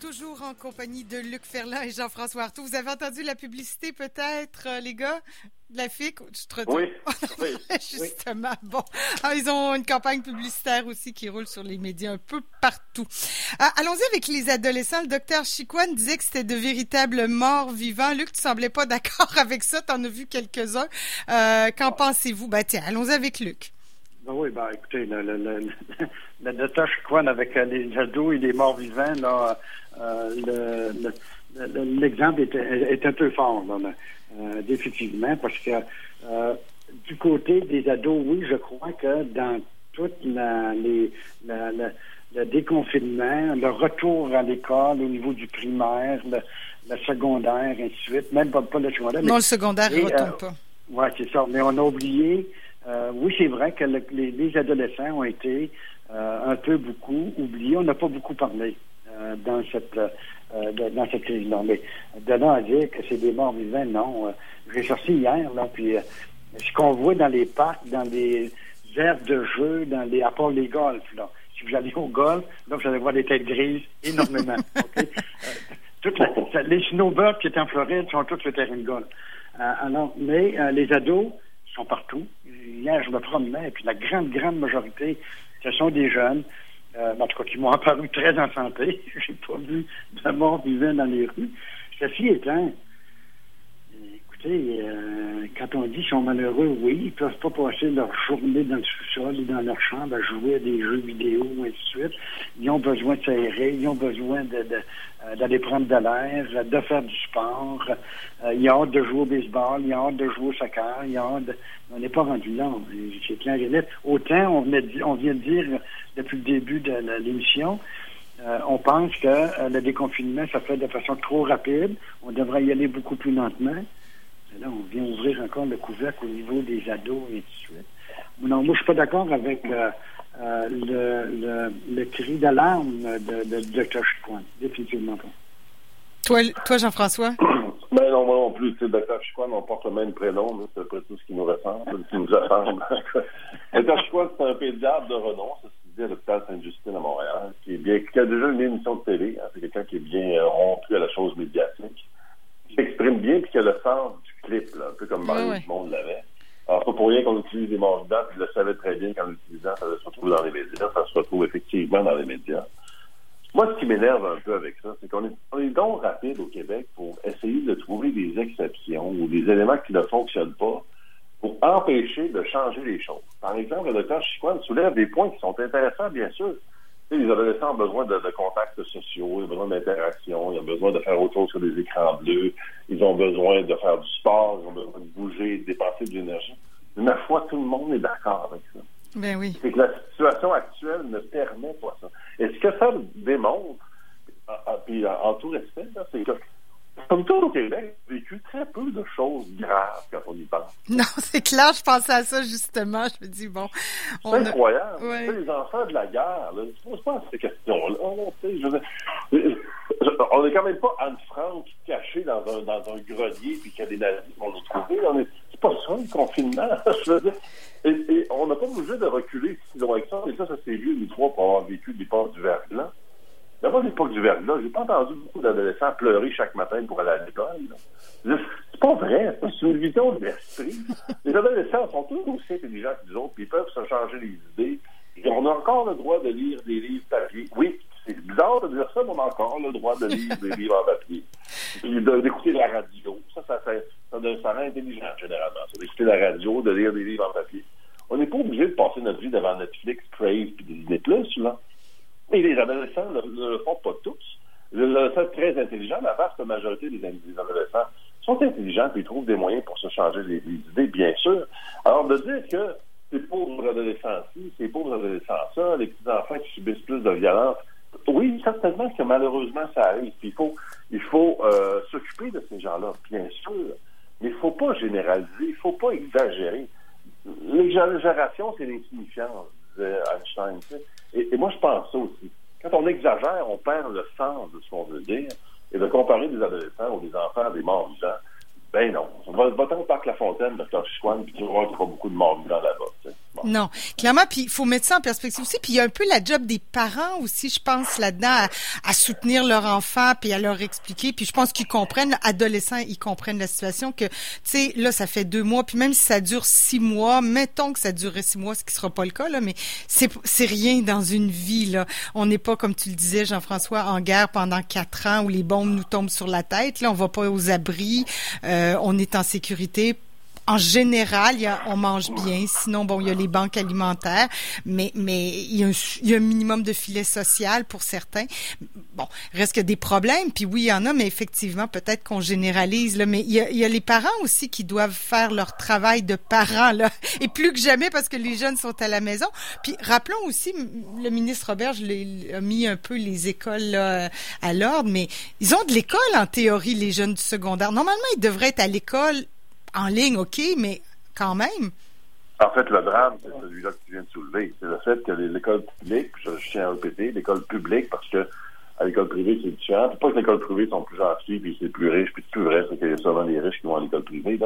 toujours en compagnie de Luc Ferland et Jean-François Artaud. Vous avez entendu la publicité peut-être, euh, les gars? De la FIC? Je te oui. oui. Justement. Bon. Ah, ils ont une campagne publicitaire aussi qui roule sur les médias un peu partout. Ah, allons-y avec les adolescents. Le docteur Chiquan disait que c'était de véritables morts vivants. Luc, tu semblais pas d'accord avec ça. Tu en as vu quelques-uns. Euh, qu'en pensez-vous? Ben, tiens, allons-y avec Luc. Ben oui, ben écoutez, le, le, le, le docteur Chiquan avec les ados et les morts vivants, là, euh, l'exemple est, est, un peu fort, là, euh, définitivement, parce que euh, du côté des ados, oui, je crois que dans tout la, les, la, le déconfinement, le retour à l'école au niveau du primaire, le, secondaire, ainsi de suite, même pas, pas le secondaire. Non, le secondaire ne retourne pas. Oui, c'est ça. Mais on a oublié, oui, c'est vrai que les, les, adolescents ont été un peu beaucoup oubliés. On n'a pas beaucoup parlé. Euh, dans cette euh, dans cette crise-là. Mais de là à dire que c'est des morts vivants, non. Euh, j'ai sorti hier, là, puis ce qu'on voit dans les parcs, dans les aires de jeu, dans les, à part les golfs, là. Si vous allez au golf, là, vous allez voir des têtes grises énormément. toutes les snowbirds qui étaient en Floride sont tous le terrain de golf. alors, mais les ados sont partout. Hier, je me promenais, et puis la grande, grande majorité, ce sont des jeunes euh, en tout cas qui m'ont apparu très en santé. J'ai pas vu de mort vivant dans les rues. Ceci étant, écoutez, euh, quand on dit qu'ils sont malheureux, oui, ils peuvent pas passer leur journée dans le sous-sol et dans leur chambre à jouer à des jeux vidéo, et ainsi de suite. Ils ont besoin de s'aérer, ils ont besoin de, d'aller prendre de l'air, de faire du sport. Euh, ils ont hâte de jouer au baseball, ils ont hâte de jouer au soccer, ils ont hâte de... On n'est pas rendu là, c'est clair et net. Autant, on, venait on vient de dire depuis le début de l'émission, euh, on pense que euh, le déconfinement, ça fait de façon trop rapide. On devrait y aller beaucoup plus lentement. là, on vient ouvrir encore le couvercle au niveau des ados et ainsi de suite. Non, moi, je suis pas d'accord avec euh, le, le, cri d'alarme de, de, de Dr. Chicoine. Définitivement pas. Toi, toi Jean-François? Ben non, moi non plus. Le Dr. Chicoine, on porte le même prénom. C'est à peu près tout ce qui nous ressemble, ce qui nous ressemble. Dr. Chicoine, c'est un pédiatre de renom à l'hôpital Sainte-Justine à Montréal, qui, est bien, qui a déjà une émission de télé. Hein, c'est quelqu'un qui est bien euh, rompu à la chose médiatique, qui s'exprime bien puis qui a le sens du clip, là, un peu comme Mario oui, Monde l'avait. Alors, pas pour rien qu'on utilise des morts puis je le savais très bien qu'en l'utilisant, ça se retrouve dans les médias, ça se retrouve effectivement dans les médias. Moi, ce qui m'énerve un peu avec ça, c'est qu'on est, on est donc rapide au Québec pour essayer de trouver des exceptions ou des éléments qui ne fonctionnent pas pour empêcher de changer les choses. Par exemple, le docteur Chicoine soulève des points qui sont intéressants, bien sûr. Les adolescents ont besoin de, contacts sociaux, ils ont besoin d'interaction, ils ont besoin de faire autre chose que des écrans bleus, ils ont besoin de faire du sport, ils ont besoin de bouger, de dépenser de l'énergie. Mais ma foi, tout le monde est d'accord avec ça. Ben oui. C'est que la situation actuelle ne permet pas ça. Et ce que ça démontre, puis en tout respect, c'est que comme tout au Québec, vécu très peu de choses graves quand on y pense. Non, c'est clair, je pensais à ça justement. Je me dis, bon. C'est incroyable. Les enfants de la guerre, là, ne pose pas ces questions-là. on n'est quand même pas Anne-Franck cachée dans un, dans un grenier puis qu'il y a des nazis qui vont nous trouver. C'est pas ça, le confinement. je veux dire. Et, on n'a pas besoin de reculer si loin que ça. Et ça, ça s'est vu, les trois, pour avoir vécu des portes du D'abord, l'époque du verglas, j'ai pas entendu beaucoup d'adolescents pleurer chaque matin pour aller à l'école. C'est pas vrai, c'est une vision de l'esprit. Les adolescents sont tous aussi intelligents que les autres, puis ils peuvent se changer les idées. On a encore le droit de lire des livres papier. Oui, c'est bizarre de dire ça, mais on a encore le droit de lire des livres en papier. Puis d'écouter la radio. Ça, ça, ça, ça rend intelligent, généralement. D'écouter la radio, de lire des livres en papier. On n'est pas obligé de passer notre vie devant Netflix, Crave, puis Disney+, là. Et les adolescents ne le, font pas tous. Le, sont très intelligent. La vaste majorité des, adolescents sont intelligents et ils trouvent des moyens pour se changer les, idées, bien sûr. Alors, de dire que ces pauvres adolescents-ci, ces pauvres adolescents-ça, les petits-enfants qui subissent plus de violence, oui, certainement que malheureusement, ça arrive. il faut, il faut euh, s'occuper de ces gens-là, bien sûr. Mais il ne faut pas généraliser, il ne faut pas exagérer. L'exagération, c'est l'insignifiance, Einstein. Et, moi, je pense ça aussi. Quand on exagère, on perd le sens de ce qu'on veut dire. Et de comparer des adolescents ou des enfants à des morts vivants, ben non. On va, va au parc La Fontaine, Dr. Chicoine, puis tu voir qu'il y aura beaucoup de morts vivants là-bas. Non, clairement, puis il faut mettre ça en perspective aussi. Puis il y a un peu la job des parents aussi, je pense, là-dedans, à, soutenir leur enfant, puis à leur expliquer. Puis je pense qu'ils comprennent, adolescents, ils comprennent la situation que, tu sais, là, ça fait deux mois, puis même si ça dure six mois, mettons que ça durerait six mois, ce qui sera pas le cas, là, mais c'est, c'est rien dans une vie, là. On n'est pas, comme tu le disais, Jean-François, en guerre pendant quatre ans où les bombes nous tombent sur la tête. Là, on va pas aux abris, euh, on est en sécurité en général, on mange bien. Sinon, bon, il y a les banques alimentaires, mais il y a un, il y a un minimum de filet social pour certains. Bon, reste que des problèmes. Puis oui, il y en a, mais effectivement, peut-être qu'on généralise. Là, mais il y, a, les parents aussi qui doivent faire leur travail de parents et plus que jamais parce que les jeunes sont à la maison. Puis rappelons aussi, le ministre Robert, je a mis un peu les écoles à l'ordre, mais ils ont de l'école en théorie les jeunes du secondaire. Normalement, ils devraient être à l'école en ligne, OK, mais quand même. En fait, le drame, c'est celui-là que tu viens de soulever. C'est le fait que l'école publique, je, tiens à répéter, l'école publique, parce que à l'école privée, c'est différent. C'est pas que l'école privée sont plus gentils, puis c'est plus riche, puis c'est plus vrai, c'est qu'il y a souvent les riches qui vont à l'école privée.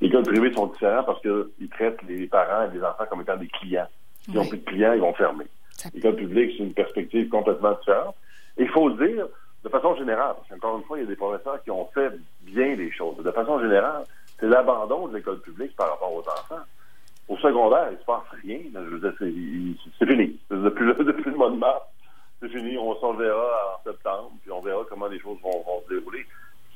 Les écoles privées sont différentes parce qu'ils traitent les parents et les enfants comme étant des clients. S'ils n'ont plus de clients, ils vont fermer. L'école publique, c'est une perspective complètement différente. il faut le dire de façon générale, parce qu'encore une fois, il y a des professeurs qui ont fait bien les choses. De façon générale, c'est l'abandon de l'école publique par rapport aux enfants. Au secondaire, il ne se passe rien. Je veux dire, c'est fini. Depuis, depuis le mois de mars, c'est fini. On s'en verra en septembre, puis on verra comment les choses vont, se dérouler.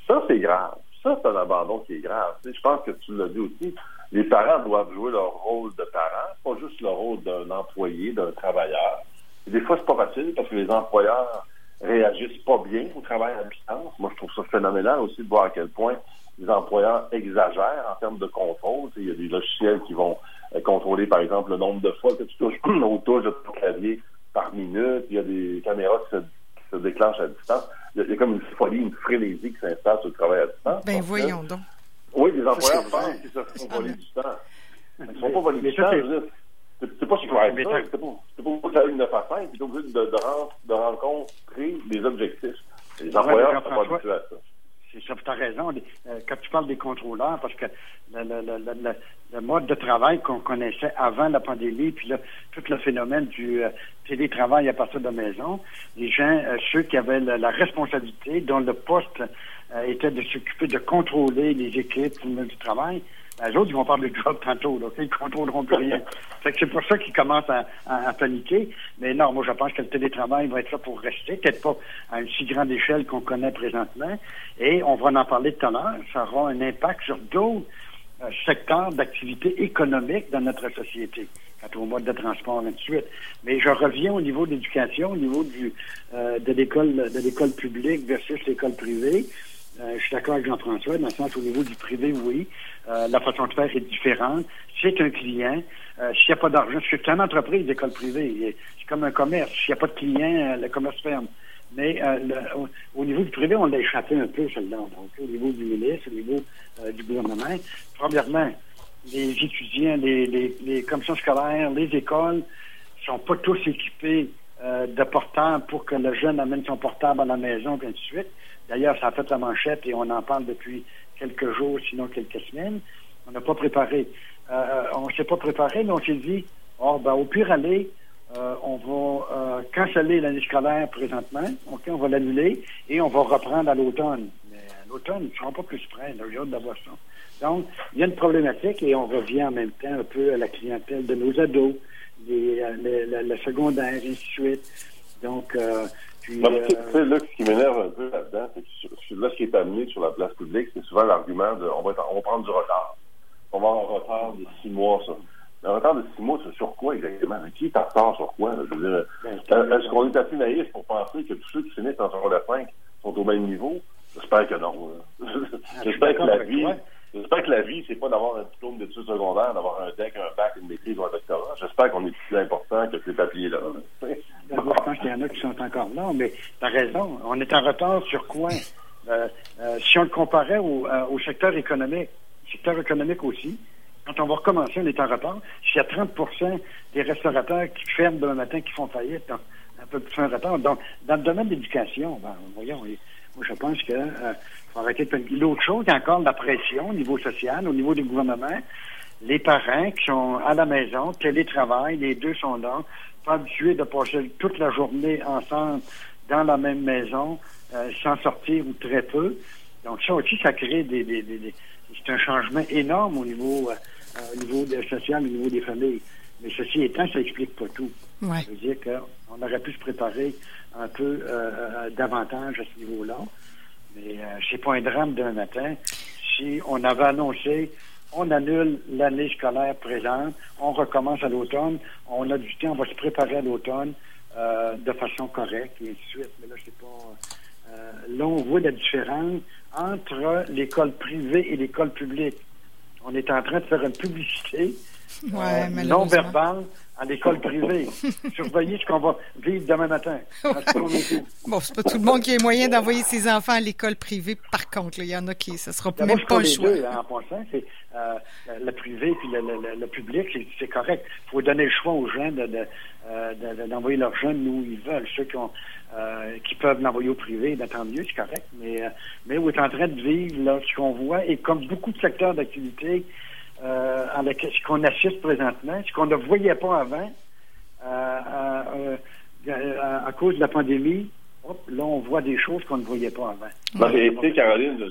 Ça, c'est grave. Ça, c'est un abandon qui est grave. je pense que tu l'as dit aussi. Les parents doivent jouer leur rôle de parents, pas juste le rôle d'un employé, d'un travailleur. Et des fois, c'est pas facile parce que les employeurs réagissent pas bien au travail à distance. Moi, je trouve ça phénoménal aussi de voir à quel point les employeurs exagèrent en termes de contrôle. Il y a des logiciels qui vont euh, contrôler, par exemple, le nombre de fois que tu touches au touche de ton clavier par minute. Il y a des caméras qui se, déclenchent à distance. Il y, a, comme une folie, une frénésie qui s'installe sur le travail à distance. Ben voyons donc. Oui, les employeurs pensent qu'ils se font voler du temps. Ils ne sont pas volés du temps. C'est pas si correct. C'est pas, c'est pas pour faire une 9 à 5, c'est obligé de, de, de, rencontrer des objectifs. Les employeurs ne sont pas habitués à ça, tu as raison. Euh, quand tu parles des contrôleurs, parce que le, le, le, le mode de travail qu'on connaissait avant la pandémie, puis là, tout le phénomène du euh, télétravail à partir de la maison, les gens, euh, ceux qui avaient la, responsabilité, dont le poste était de s'occuper de contrôler les équipes du travail, les autres, ils vont parler de job tantôt, là, ils ne contrôleront plus rien. c'est pour ça qu'ils commencent à, paniquer. Mais non, moi, je pense que le télétravail va être là pour rester, peut-être pas à une si grande échelle qu'on connaît présentement. Et on va en parler tout à l'heure. Ça aura un impact sur d'autres euh, secteurs d'activité économique dans notre société quant au mode de transport, et ainsi de suite. Mais je reviens au niveau de l'éducation, au niveau du, euh, de l'école de l'école publique versus l'école privée. Euh, je suis d'accord avec Jean-François, sens au niveau du privé, oui. Euh, la façon de faire est différente. C'est un client. Euh, s'il n'y a pas d'argent, c'est une entreprise d'école privée. C'est comme un commerce. S'il n'y a pas de client, le commerce ferme. Mais au, niveau du privé, on l'a échappé un peu, celle-là. Donc, au niveau du ministre, au niveau du gouvernement, premièrement, les étudiants, les, les, les, commissions scolaires, les écoles sont pas tous équipés de portables pour que le jeune amène son portable à la maison, et ainsi de suite. D'ailleurs, ça a fait la manchette et on en parle depuis quelques jours, sinon quelques semaines. On n'a pas préparé. Euh, euh, on ne s'est pas préparé, mais on s'est dit, oh, ben, au pire aller, euh, on va canceller l'année scolaire présentement. OK, on va l'annuler et on va reprendre à l'automne. Mais à l'automne, ils ne seront pas plus prêts. J'ai hâte d'avoir ça. Donc, il y a une problématique et on revient en même temps un peu à la clientèle de nos ados, les, la, secondaire, et ainsi de suite. Donc, puis, euh... tu sais, là, ce qui m'énerve un peu là-dedans, c'est que là, ce qui est amené sur la place publique, c'est souvent l'argument de on va, on va prendre du retard. On va avoir un retard de six mois, ça. Le retard de six mois, c'est sur quoi exactement? Qui est en retard sur quoi? Je veux dire, ben, est-ce qu'on est assez naïf pour penser que tous ceux qui finissent en secondaire 5 sont au même niveau? J'espère que non. J'espère que la vie, J'espère que la vie, c'est pas d'avoir un diplôme d'études secondaires, d'avoir un deck, un bac, une maîtrise ou un doctorat. J'espère qu'on est plus important que ces papiers-là. Je pense qu'il y en a qui sont encore là, mais tu as raison. On est en retard sur quoi? Euh, euh, si on le comparait au, euh, au secteur économique, secteur économique aussi, quand on va recommencer, on est en retard. S'il y a 30% des restaurateurs qui ferment demain matin, qui font faillite, un peu plus en retard. Donc, dans le domaine de l'éducation, ben, voyons, moi, je pense que faut arrêter de L'autre chose, il y a encore la pression au niveau social, au niveau du gouvernement. les parents qui sont à la maison, télétravail, les deux sont là, pas habitués de passer toute la journée ensemble dans la même maison, euh, sans sortir ou très peu. Donc ça aussi, ça crée des, des, des, c'est un changement énorme au niveau, euh, au niveau social, au niveau des familles. Mais ceci étant, ça explique pas tout. Ouais. Ça veut dire qu'on aurait pu se préparer un peu euh, davantage à ce niveau-là. Mais euh, c'est pas un drame d'un matin. Si on avait annoncé on annule l'année scolaire présente, on recommence à l'automne, on a du temps, on va se préparer à l'automne euh, de façon correcte, et ainsi de suite. Mais là, c'est pas. Euh, là, on voit la différence entre l'école privée et l'école publique. On est en train de faire une publicité Ouais, euh, non verbale à l'école privée. Surveillez ce qu'on va vivre demain matin. Est- Bon, c'est pas tout le monde qui a les moyens d'envoyer ses enfants à l'école privée. Par contre, il y en a qui, ça sera même pas le choix. deux, hein, en passant. C'est euh, le privé puis le, le- le- le public, c'est- correct. Il faut donner le choix aux gens de, de, euh, de- de- d'envoyer leurs jeunes où ils veulent. Ceux qui, ont, euh, qui peuvent l'envoyer au privé, ben, tant mieux, c'est correct. Mais, mais on est en train de vivre là, ce qu'on voit, et comme beaucoup de secteurs d'activité euh, ce qu'on assiste présentement, ce qu'on ne voyait pas avant, euh, euh, euh, à, à cause de la pandémie, hop, là, on voit des choses qu'on ne voyait pas avant. Non, mais tu sais, Caroline, je,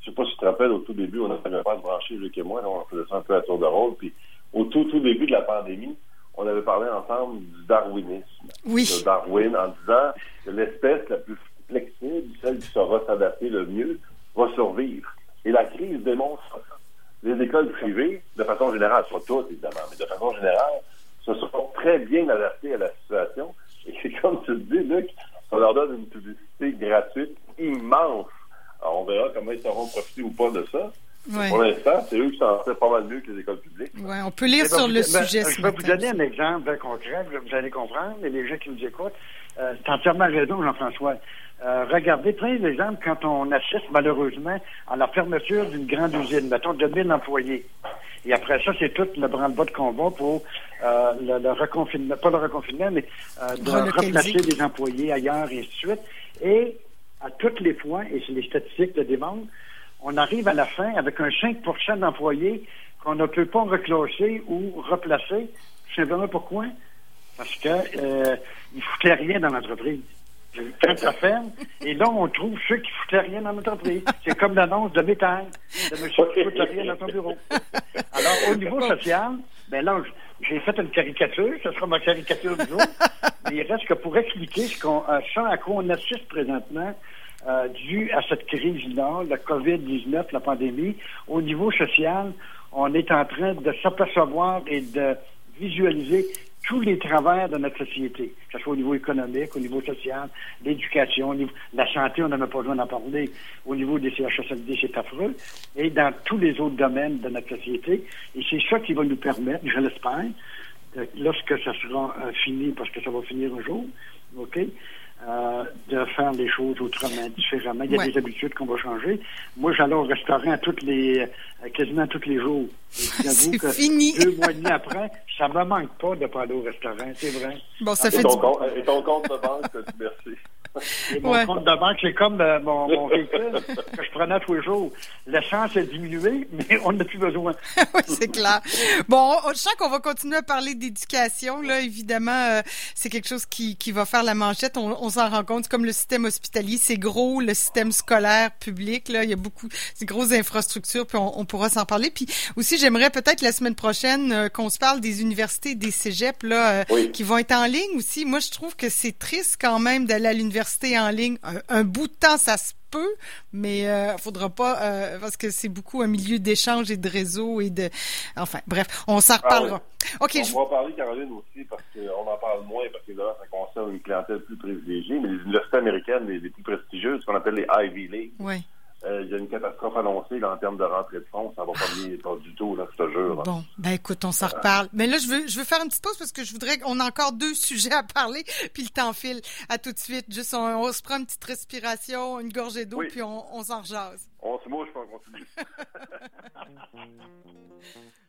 je sais pas si tu te rappelles, au tout début, on n'avait pas de brancher, Luc et moi, là, on faisait ça un peu à tour de rôle, puis au tout, tout début de la pandémie, on avait parlé ensemble du darwinisme Oui. de Darwin en disant que l'espèce la plus flexible, celle qui saura s'adapter le mieux, va survivre. Et la crise démontre ça. Les écoles privées, de façon générale, pas toutes évidemment, mais de façon générale, se sont très bien adaptées à la situation. Et comme tu le dis, Luc, on leur donne une publicité gratuite immense. Alors, on verra comment ils sauront profiter ou pas de ça. Ouais. Pour l'instant, c'est eux qui s'en sortent pas mal mieux que les écoles publiques. Ouais, on peut lire sur le ben, sujet Je ce vais vous donner un exemple bien concret, vous allez comprendre, et les gens qui nous écoutent. Euh, c'est entièrement raison, Jean-François. Euh, regardez, prenez l'exemple quand on assiste malheureusement à la fermeture d'une grande usine, mettons de 1000 employés. Et après ça, c'est tout le branle-bas de combat pour euh, le, le reconfinement, pas le reconfinement, mais euh, de replacer des employés ailleurs et ainsi de suite. Et à toutes les fois, et c'est les statistiques le démontrent, on arrive à la fin avec un 5% d'employés qu'on ne peut pas reclasser ou replacer. Tout simplement pourquoi? Parce que euh, ils foutaient rien dans l'entreprise. Quand ferme, et là, on trouve ceux qui foutaient rien dans l'entreprise. C'est comme l'annonce de métal, de monsieur qui foutait rien dans son bureau. Alors, au niveau social, ben là, j'ai fait une caricature, ce sera ma caricature du jour, mais il reste que pour expliquer ce, qu'on, euh, ce à quoi on assiste présentement, euh, dû à cette crise-là, la COVID-19, la pandémie, au niveau social, on est en train de s'apercevoir et de visualiser tous les travers de notre société, que ce soit au niveau économique, au niveau social, l'éducation, la santé, on n'en a pas besoin d'en parler, au niveau des CHSLD, c'est affreux, et dans tous les autres domaines de notre société. Et c'est ça qui va nous permettre, je l'espère, de- lorsque ça sera euh, fini, parce que ça va finir un jour, OK, euh, de faire les choses autrement, différemment. Il y a Ouais. des habitudes qu'on va changer. Moi, j'allais au restaurant à toutes les, euh, quasiment tous les jours. Et j'avoue C'est que fini. Deux mois et demi après, ça me manque pas de pas aller au restaurant, c'est vrai. Bon, ça Et fait ton, du... compte, et ton compte de banque, merci. Et mon Ouais. compte de banque, c'est comme euh, mon, mon véhicule que je prenais tous les jours. L'essence a diminué, mais on n'a plus besoin. oui, c'est clair. Bon, on- je sens qu'on va continuer à parler d'éducation. Là, évidemment, euh, c'est quelque chose qui, qui va faire la manchette. On, on s'en rend compte. Comme le système hospitalier, c'est gros. Le système scolaire public, là, il y a beaucoup, c'est grosses infrastructures. Puis on, on pourra s'en parler. Puis aussi, j'aimerais peut-être la semaine prochaine euh, qu'on se parle des universités, des cégeps là, euh, Oui. qui vont être en ligne aussi. Moi, je trouve que c'est triste quand même d'aller à l'université en ligne. Un, un bout de temps, ça se peut, mais euh, faudra pas euh, parce que c'est beaucoup un milieu d'échange et de réseau et de enfin bref, on s'en reparlera. OK, On je- va parler, Caroline, aussi, parce qu'on en parle moins, parce que là, ça concerne une clientèle plus privilégiée, mais les universités américaines, les, les plus prestigieuses, ce qu'on appelle les Ivy League, ouais. euh, il y a une catastrophe annoncée là, en termes de rentrée de fonds. Ça va pas pas du tout, là, Bon, ben écoute, on s'en reparle. Mais là, je veux, je veux faire une petite pause parce que je voudrais qu'on a encore deux sujets à parler, puis le temps file. À tout de suite. Juste, on, on se prend une petite respiration, une gorgée d'eau, Oui. puis on, on s'en rejase. On se mouche, puis on continue.